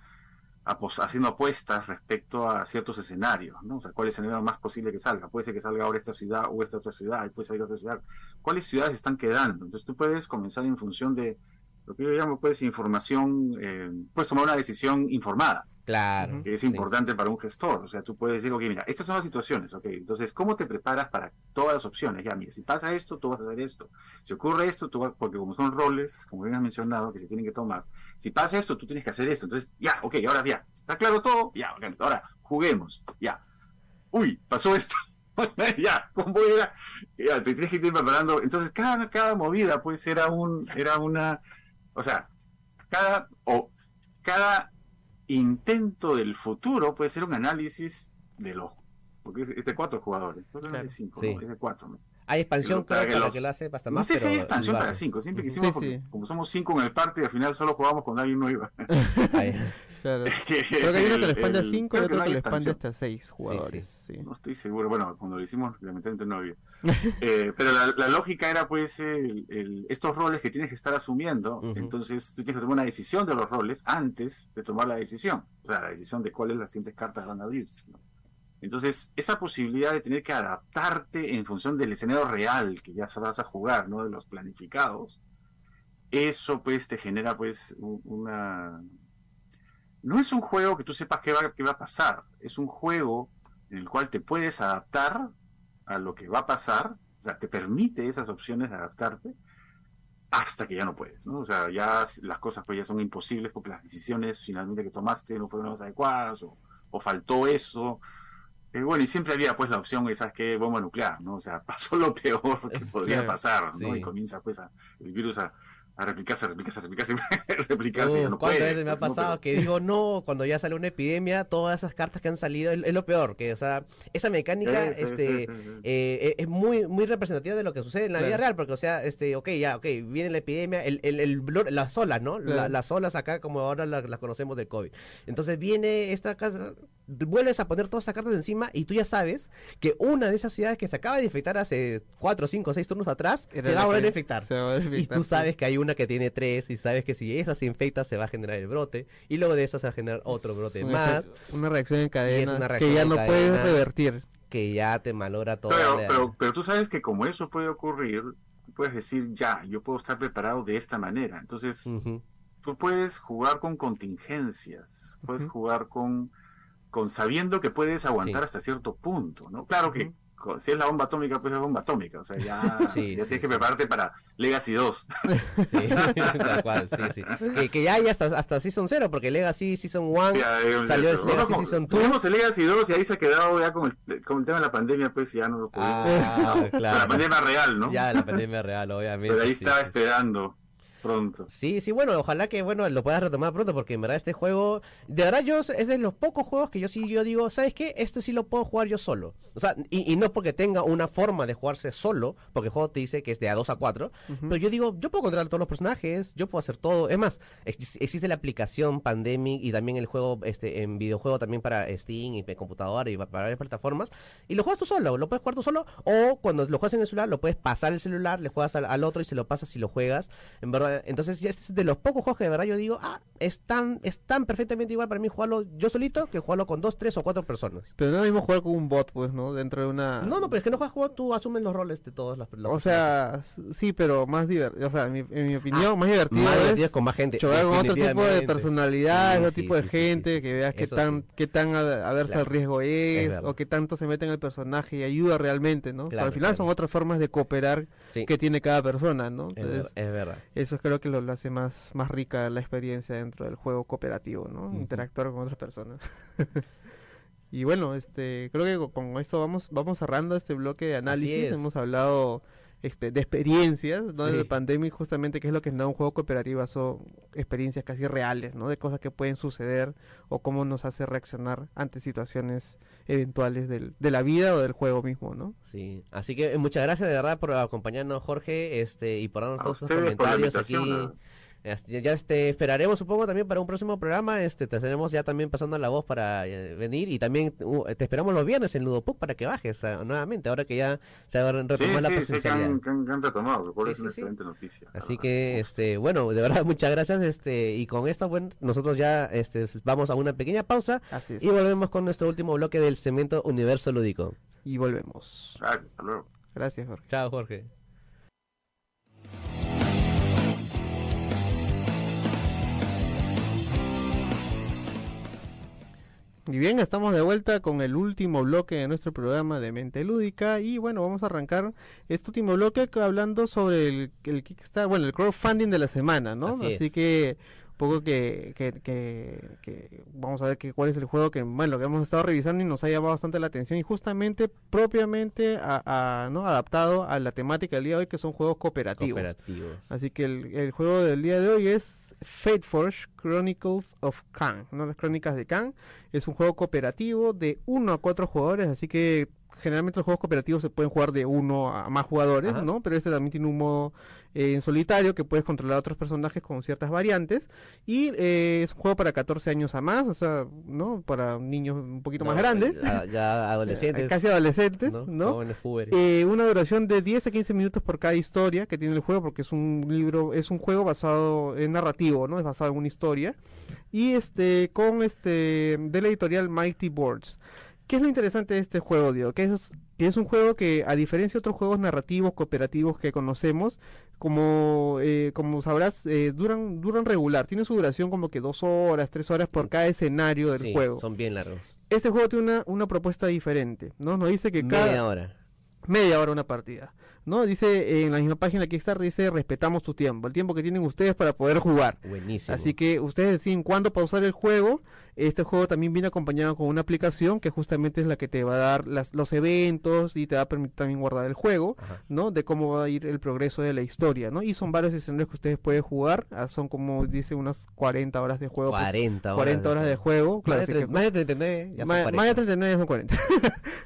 haciendo apuestas respecto a ciertos escenarios, ¿no? O sea, ¿cuál es el escenario más posible que salga? Puede ser que salga ahora esta ciudad o esta otra ciudad, y puede salir otra ciudad. ¿Cuáles ciudades están quedando? Entonces tú puedes comenzar en función de lo que yo llamo, pues, información, eh, puedes tomar una decisión informada. Claro. Que es importante para un gestor. O sea, tú puedes decir, ok, mira, estas son las situaciones, ok. Entonces, ¿cómo te preparas para todas las opciones? Ya, mira, si pasa esto, tú vas a hacer esto. Si ocurre esto, tú vas, porque como son roles, como bien has mencionado, que se tienen que tomar. Si pasa esto, tú tienes que hacer esto. Entonces, ya, ok, ahora ya. ¿Está claro todo? Ya, ok, ahora juguemos. Ya. Uy, pasó esto. ya, ¿cómo era? Ya, te tienes que ir preparando. Entonces, cada, cada movida, pues, era un, era una, o sea, cada, o cada intento del futuro puede ser un análisis de los porque es, de cuatro jugadores, no es de cinco, es de cuatro. ¿no? Hay expansión para, que, lo hace basta más. No sé si hay expansión para cinco, siempre quisimos, como somos cinco en el party, al final solo jugamos cuando alguien no iba. Claro. Creo que hay uno que le expande a 5 y otro que le expande hasta 6 jugadores. No estoy seguro. Bueno, cuando lo hicimos, lamentablemente no había. eh, pero la, lógica era, pues, el, estos roles que tienes que estar asumiendo. Entonces, tú tienes que tomar una decisión de los roles antes de tomar la decisión. O sea, la decisión de cuáles las siguientes cartas van a abrirse. Entonces, esa posibilidad de tener que adaptarte en función del escenario real que ya vas a jugar, no de los planificados, eso pues te genera pues una, no es un juego que tú sepas qué va, qué va a pasar, es un juego en el cual te puedes adaptar a lo que va a pasar, o sea, te permite esas opciones de adaptarte hasta que ya no puedes, ¿no? O sea, ya las cosas pues ya son imposibles porque las decisiones finalmente que tomaste no fueron las adecuadas o, faltó eso. Eh, bueno, y siempre había pues la opción, ¿sabes qué? Bomba nuclear, ¿no? O sea, pasó lo peor que podría pasar, ¿no? Y comienza pues el virus a, a replicarse, replicarse, replicarse, replicarse. Uh, ¿Cuántas veces me ha pasado que digo no cuando ya sale una epidemia, todas esas cartas que han salido, es, lo peor, que o sea, esa mecánica este eh, es muy muy representativa de lo que sucede en la vida real, porque o sea, este, ok, ya, ok, viene la epidemia, el, el, el las olas, ¿no? las olas acá como ahora las, conocemos del COVID. Entonces viene esta casa, vuelves a poner todas estas cartas encima y tú ya sabes que una de esas ciudades que se acaba de infectar hace 4, 5, 6 turnos atrás se va a volver a infectar. Y tú sabes que hay una que tiene tres y sabes que si esa se infecta se va a generar el brote y luego de esa se va a generar otro brote más. Una reacción en cadena que ya no puedes revertir. Que ya te malogra todo. Pero, pero, tú sabes que como eso puede ocurrir, puedes decir, ya, yo puedo estar preparado de esta manera. Entonces, tú puedes jugar con contingencias, puedes jugar con, con sabiendo que puedes aguantar hasta cierto punto, ¿no? Claro que si es la bomba atómica, pues es bomba atómica. O sea, ya, tienes que prepararte para Legacy 2. Sí, tal cual, sí, sí. Que, ya hay hasta, hasta Season 0, porque Legacy Season 1 salió el Legacy Season 2. Tuvimos el Legacy 2 y ahí se ha quedado ya con el, con el tema de la pandemia, pues ya no lo pudimos. Ah, claro. La pandemia real, ¿no? Ya, la pandemia real, obviamente. Pero ahí estaba esperando pronto. Sí, sí, bueno, ojalá que bueno lo puedas retomar pronto porque en verdad este juego, de verdad yo es de los pocos juegos que yo sí yo digo, ¿sabes qué? Este sí lo puedo jugar yo solo. O sea, y, no porque tenga una forma de jugarse solo, porque el juego te dice que es de a 2 a 4, pero yo digo, yo puedo controlar todos los personajes, yo puedo hacer todo. Es más, existe la aplicación Pandemic y también el juego este en videojuego también para Steam y computadora y para varias plataformas y lo juegas tú solo, lo puedes jugar tú solo o cuando lo juegas en el celular lo puedes pasar el celular, le juegas al, al otro y se lo pasas y lo juegas. En verdad sea, entonces ya es de los pocos juegos que de verdad yo digo, ah, es tan, es tan perfectamente igual para mí jugarlo yo solito que jugarlo con dos, tres o cuatro personas. Pero no es lo mismo jugar con un bot, pues, ¿no? Dentro de una... No, no, pero es que no juegas juego, tú asumes los roles de todos los... o sea, sí, pero más divertido, o sea, en mi, opinión, ah, más divertido más divertido con más gente. Jugar con otro tipo de personalidades, otro tipo de gente, que veas qué tan, qué tan aversa el riesgo es, o qué tanto se mete en el personaje y ayuda realmente, ¿no? al final son otras formas de cooperar que tiene cada persona, ¿no? es, verdad. Eso creo que lo, hace más, más rica la experiencia dentro del juego cooperativo, ¿no? Interactuar con otras personas. y bueno, este, creo que con esto vamos, vamos cerrando este bloque de análisis. Hemos hablado de experiencias, ¿no? De pandemia justamente que es lo que es un juego cooperativo, son experiencias casi reales, ¿no? De cosas que pueden suceder o cómo nos hace reaccionar ante situaciones eventuales del, de la vida o del juego mismo, ¿no? Sí, así que muchas gracias de verdad por acompañarnos Jorge, este, y por darnos todos sus comentarios aquí. Este, ya este, esperaremos supongo también para un próximo programa, este te tenemos ya también pasando la voz para eh, venir y también uh, te esperamos los viernes en Ludopub para que bajes uh, nuevamente, ahora que ya se va a retomar la presencialidad. Sí, que han, han, retomado, es una excelente noticia. Así que este bueno, de verdad muchas gracias este y con esto bueno, nosotros ya este vamos a una pequeña pausa y volvemos con nuestro último bloque del Cemento Universo Lúdico. Y volvemos. Gracias, hasta luego. Gracias, Jorge. Chao, Jorge. Y bien, estamos de vuelta con el último bloque de nuestro programa de Mente Lúdica y bueno, vamos a arrancar este último bloque hablando sobre el, el Kickstarter, bueno, el crowdfunding de la semana, ¿no? Así, que poco que, que, que, vamos a ver que cuál es el juego que bueno que hemos estado revisando y nos ha llamado bastante la atención y justamente propiamente a, no adaptado a la temática del día de hoy que son juegos cooperativos, así que el, el, juego del día de hoy es Fate Forge Chronicles of Khan no las crónicas de Khan es un juego cooperativo de 1 a 4 jugadores así que generalmente los juegos cooperativos se pueden jugar de uno a más jugadores, ¿no? Pero este también tiene un modo eh, en solitario que puedes controlar a otros personajes con ciertas variantes. Y eh, es un juego para 14 años a más, o sea, ¿no? Para niños un poquito más grandes. Ya, adolescentes. Casi adolescentes, ¿no? Eh, una duración de 10 a 15 minutos por cada historia que tiene el juego, porque es un libro, es un juego basado en narrativo, ¿no? Es basado en una historia. Y este, con este, de la editorial Mighty Boards. ¿Qué es lo interesante de este juego, Diego? Que es, que es un juego que, a diferencia de otros juegos narrativos, cooperativos que conocemos, como, eh, como sabrás, eh, duran, duran regular. Tiene su duración como que dos horas, tres horas por cada escenario del sí, juego. son bien largos. Este juego tiene una, una propuesta diferente, ¿no? Nos dice que cada... Media hora. Media hora una partida. ¿no? Dice en la misma página de Kickstarter, dice respetamos tu tiempo, el tiempo que tienen ustedes para poder jugar. Buenísimo. Así que ustedes deciden cuándo pausar el juego este juego también viene acompañado con una aplicación que justamente es la que te va a dar las, los eventos y te va a permitir también guardar el juego, ¿no? De cómo va a ir el progreso de la historia, ¿no? Y son varios escenarios que ustedes pueden jugar, ah, son como dice unas 40 horas de juego. 40 pues, horas. 40 horas de, juego. Claro, más, de, más de 39 ya más, son 40. Más de 39 son 40.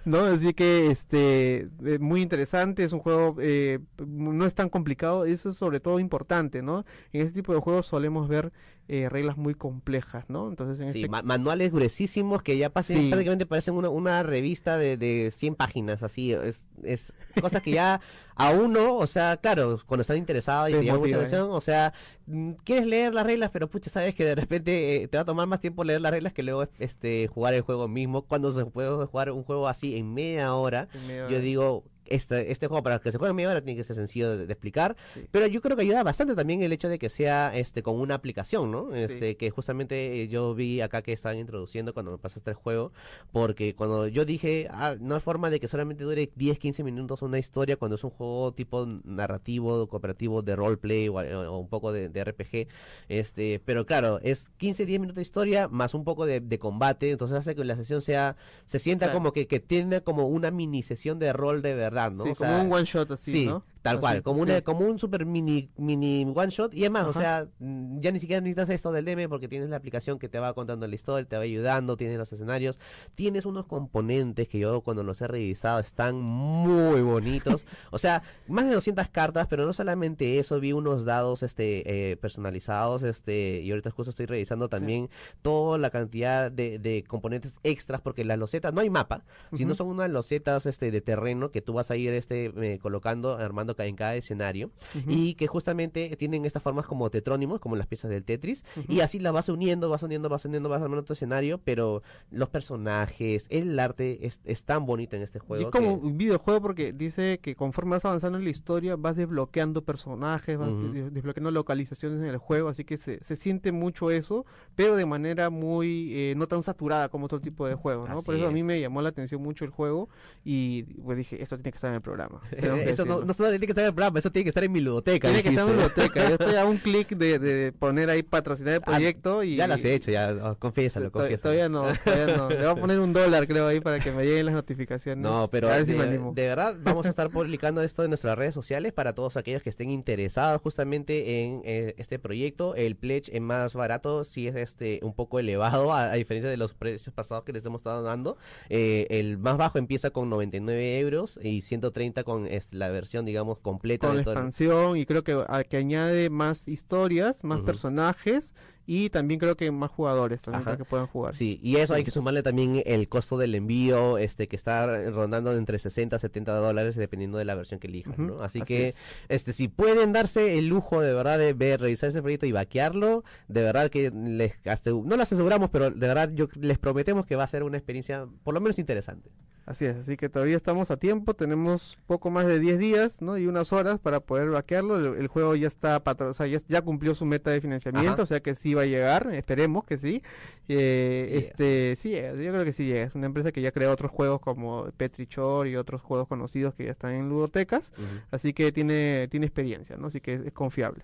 ¿No? Así que este eh, muy interesante, es un juego eh, no es tan complicado, eso es sobre todo importante, ¿no? En este tipo de juegos solemos ver eh, reglas muy complejas, ¿no? Entonces, en sí, este... manuales gruesísimos que ya pasen, prácticamente parecen una, una revista de, de 100 páginas, así, es, es cosas que ya a uno, o sea, claro, cuando estás interesado y te llama mucha atención, o sea, mm, quieres leer las reglas, pero pucha, sabes que de repente eh, te va a tomar más tiempo leer las reglas que luego este jugar el juego mismo. Cuando se puede jugar un juego así en media hora, yo digo, este, este juego para que se juegue media hora tiene que ser sencillo de, explicar. Pero yo creo que ayuda bastante también el hecho de que sea este con una aplicación, ¿no? Este, que justamente eh, yo vi acá que estaban introduciendo cuando me pasaste el juego, porque cuando yo dije, ah, no hay forma de que solamente dure 10, 15 minutos una historia cuando es un juego tipo narrativo, cooperativo, de roleplay o, o un poco de, RPG, este, pero claro, es 15, 10 minutos de historia más un poco de, combate, entonces hace que la sesión sea, se sienta como que, que tiene como una mini sesión de rol de verdad Sí, como un one shot así, ¿no? Tal cual, como, una, como un super mini, mini one shot. Y además, o sea, mm, ya ni siquiera necesitas esto del DM porque tienes la aplicación que te va contando la historia, te va ayudando, tienes los escenarios. Tienes unos componentes que yo cuando los he revisado están muy bonitos. o sea, más de 200 cartas, pero no solamente eso, vi unos dados este eh, personalizados. este Y ahorita justo estoy revisando también toda la cantidad de, de, componentes extras porque las losetas, no hay mapa, sino son unas losetas este, de terreno que tú vas a ir este eh, colocando, armando jugando en cada escenario y que justamente tienen estas formas como tetrónimos, como las piezas del Tetris, y así las vas uniendo, vas uniendo, vas uniendo, vas armando tu escenario, pero los personajes, el arte es, tan bonito en este juego. es como un videojuego porque dice que conforme vas avanzando en la historia vas desbloqueando personajes, vas desbloqueando localizaciones en el juego, así que se, se siente mucho eso, pero de manera muy eh, no tan saturada como otro tipo de juegos, ¿no? Por eso a mí me llamó la atención mucho el juego y pues dije, esto tiene que estar en el programa. eso no, no, tiene que estar en el programa, eso tiene que estar en mi ludoteca. Tiene que estar en mi ludoteca. Yo estoy a un clic de, de, poner ahí patrocinar el ah, proyecto y... Ya lo has hecho, ya, oh, confiésalo, confiésalo. Todavía no, todavía no. Le voy a poner un dólar, creo, ahí para que me lleguen las notificaciones. No, pero de, de verdad vamos a estar publicando esto en nuestras redes sociales para todos aquellos que estén interesados justamente en eh, este proyecto. El pledge es más barato, sí es este un poco elevado, a, diferencia de los precios pasados que les hemos estado dando. Eh, el más bajo empieza con 99 euros y 130 con este, la versión, digamos, completa. Con la expansión y creo que, que añade más historias, más personajes y también creo que más jugadores también para que puedan jugar. Sí, y eso hay que sumarle también el costo del envío, este que está rondando entre 60 a 70 dólares dependiendo de la versión que elijan, ¿no? Así, que este si pueden darse el lujo de verdad de ver, revisar ese proyecto y vaquearlo, de verdad que les no les aseguramos, pero de verdad yo les prometemos que va a ser una experiencia por lo menos interesante. Así es, así que todavía estamos a tiempo, tenemos poco más de 10 días, ¿no? Y unas horas para poder vaquearlo. El, juego ya está, o sea, ya, cumplió su meta de financiamiento, o sea que sí va a llegar, esperemos que sí. Eh, este, sí yo creo que sí llega. Es una empresa que ya creó otros juegos como Petri Chor y otros juegos conocidos que ya están en ludotecas, así que tiene, tiene experiencia, ¿no? Así que es confiable.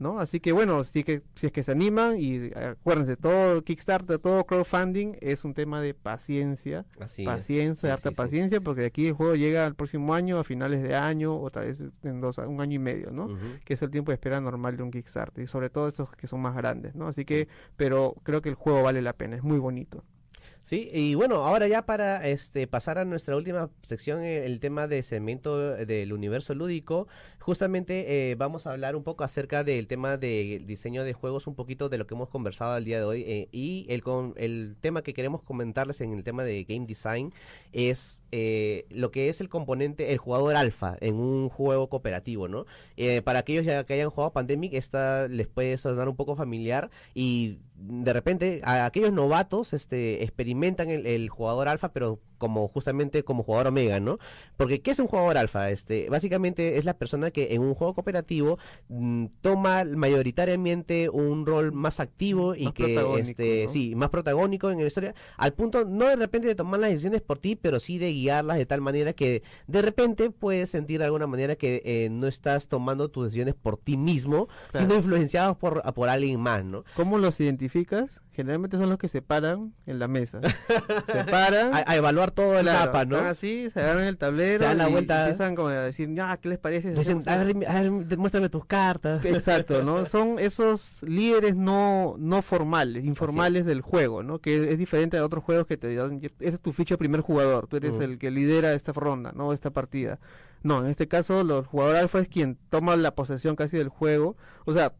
¿No? Así que bueno, sí que, si es que se animan y acuérdense, todo Kickstarter, todo crowdfunding es un tema de paciencia, paciencia, harta paciencia, porque aquí el juego llega al próximo año, a finales de año, o tal vez en dos, un año y medio, ¿no? Que es el tiempo de espera normal de un Kickstarter, y sobre todo esos que son más grandes, ¿no? Así que, pero creo que el juego vale la pena, es muy bonito. Sí, y bueno, ahora ya para este pasar a nuestra última sección, eh, el tema de segmento del universo lúdico, justamente eh, vamos a hablar un poco acerca del tema del diseño de juegos, un poquito de lo que hemos conversado el día de hoy, eh, y el, con, el tema que queremos comentarles en el tema de game design es lo que es el componente, el jugador alfa en un juego cooperativo, ¿no? para aquellos ya que hayan jugado Pandemic, esta les puede sonar un poco familiar y de repente a aquellos novatos este experimentan el, el jugador alfa pero como justamente como jugador omega, ¿no? Porque ¿qué es un jugador alfa? Este, básicamente es la persona que en un juego cooperativo mm, toma mayoritariamente un rol más activo y que este, sí, más protagónico en la historia, al punto no de repente de tomar las decisiones por ti, pero sí de guiarlas de tal manera que de repente puedes sentir de alguna manera que eh, no estás tomando tus decisiones por ti mismo, sino influenciados por, por alguien más, ¿no? ¿Cómo los identificas? Generalmente son los que se paran en la mesa. se paran a evaluar todo el mapa, ¿no? así, se agarran el tablero, se dan la vuelta. Y empiezan como a decir, ya, ¿qué les parece? Dicen, a ver, a ver, tus cartas. Exacto, ¿no? Son esos líderes no, no formales, informales del juego, ¿no? Que es, diferente a otros juegos que te dan, ese es tu ficha primer jugador, tú eres el que lidera esta ronda, ¿no? Esta partida. No, en este caso, los jugadores alfa es quien toma la posesión casi del juego. O sea,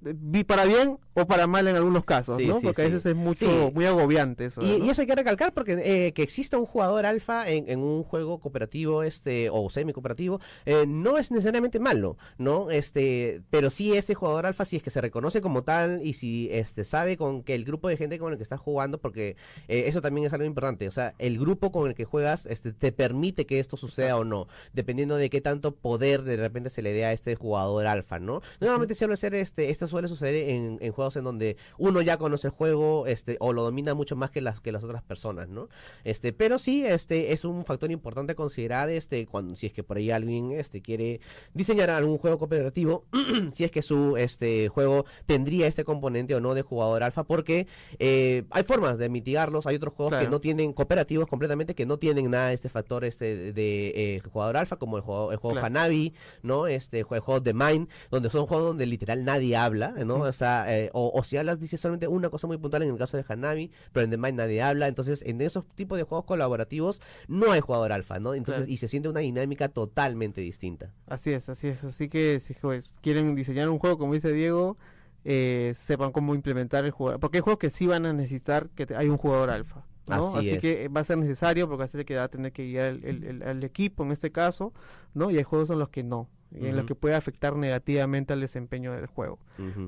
vi para bien o para mal en algunos casos, ¿no? porque a veces es mucho, muy agobiante eso. Y, eso hay que recalcar porque eh, que exista un jugador alfa en, un juego cooperativo este o semi cooperativo eh, no es necesariamente malo, ¿no? Este, pero sí ese jugador alfa si es que se reconoce como tal y si este sabe con que el grupo de gente con el que estás jugando porque eh, eso también es algo importante, o sea, el grupo con el que juegas este te permite que esto suceda o no, dependiendo de qué tanto poder de repente se le dé a este jugador alfa, ¿no? Normalmente suele ser este esto suele suceder en, en juegos en donde uno ya conoce el juego este o lo domina mucho más que las que las otras personas no este pero sí este es un factor importante considerar este cuando si es que por ahí alguien este quiere diseñar algún juego cooperativo si es que su este juego tendría este componente o no de jugador alfa porque eh, hay formas de mitigarlos hay otros juegos que no tienen cooperativos completamente que no tienen nada de este factor este de eh, jugador alfa como el juego el juego Hanabi no este juego de Mine donde son juegos donde literal nadie habla no o sea eh, o, si hablas, dices solamente una cosa muy puntual en el caso de Hanabi, pero en The Mind nadie habla. Entonces, en esos tipos de juegos colaborativos no hay jugador alfa, ¿no? Entonces, y se siente una dinámica totalmente distinta. Así es, así es. Así que si quieren diseñar un juego, como dice Diego, eh, sepan cómo implementar el jugador. Porque hay juegos que sí van a necesitar que hay un jugador alfa. Así, que va a ser necesario porque va a ser que va a tener que guiar el, el, equipo en este caso, ¿no? Y hay juegos en los que no, en lo que puede afectar negativamente al desempeño del juego,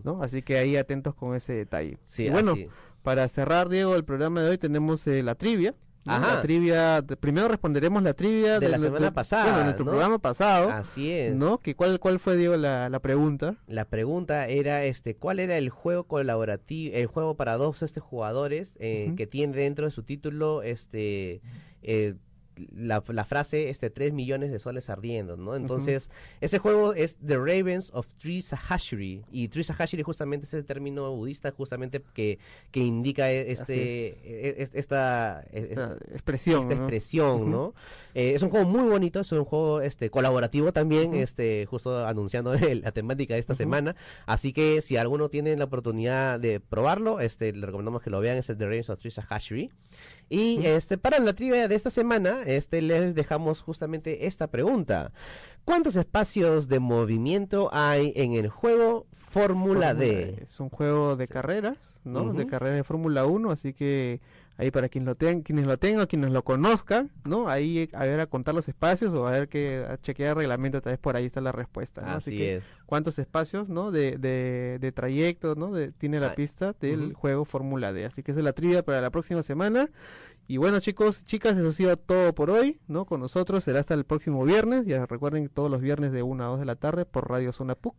¿no? Así que ahí atentos con ese detalle. Sí, bueno, para cerrar, Diego, el programa de hoy tenemos eh, la trivia. La trivia, primero responderemos la trivia de, la semana pasada, de nuestro programa pasado. Así es. ¿No? Que cuál cuál fue Diego la, la, pregunta? La pregunta era este, ¿cuál era el juego colaborativo, el juego para dos este jugadores eh, que tiene dentro de su título este eh, la, la, frase este 3 millones de soles ardiendo, ¿no? Entonces, ese juego es The Ravens of Trisahashiri y Trisahashiri justamente es el término budista justamente que, que indica e, este e, e, esta, expresión, esta expresión, ¿no? Eh, es un juego muy bonito, es un juego este colaborativo también, este justo anunciando la temática de esta semana, así que si alguno tiene la oportunidad de probarlo, este le recomendamos que lo vean, es el The Ravens of Trisahashiri. Y este, para la trivia de esta semana, este, les dejamos justamente esta pregunta. ¿Cuántos espacios de movimiento hay en el juego Fórmula D? Es un juego de carreras, ¿no? De carreras de Fórmula 1, así que ahí para quien lo tengan, quienes lo tengan, quienes lo conozcan, ¿no? Ahí a ver a contar los espacios o a ver que a chequear el reglamento, tal vez por ahí está la respuesta, Así, que, es. ¿cuántos espacios, ¿no? De, de, de trayecto, ¿no? De, tiene la pista del juego Fórmula D. Así que esa es la trivia para la próxima semana. Y bueno, chicos, chicas, eso ha sido todo por hoy, ¿no? Con nosotros será hasta el próximo viernes. Ya recuerden todos los viernes de 1 a 2 de la tarde por Radio Zona PUC.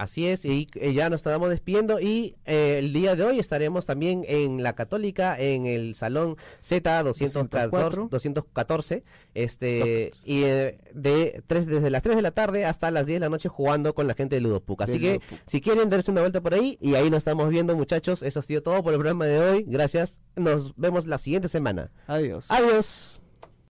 Así es, y eh, ya nos estamos despidiendo y eh, el día de hoy estaremos también en la Católica, en el Salón Z 214, 214 este, y eh, de tres, desde las 3 de la tarde hasta las 10 de la noche jugando con la gente de Ludopuc. Así que si quieren darse una vuelta por ahí y ahí nos estamos viendo muchachos, eso ha sido todo por el programa de hoy. Gracias, nos vemos la siguiente semana. Adiós. Adiós.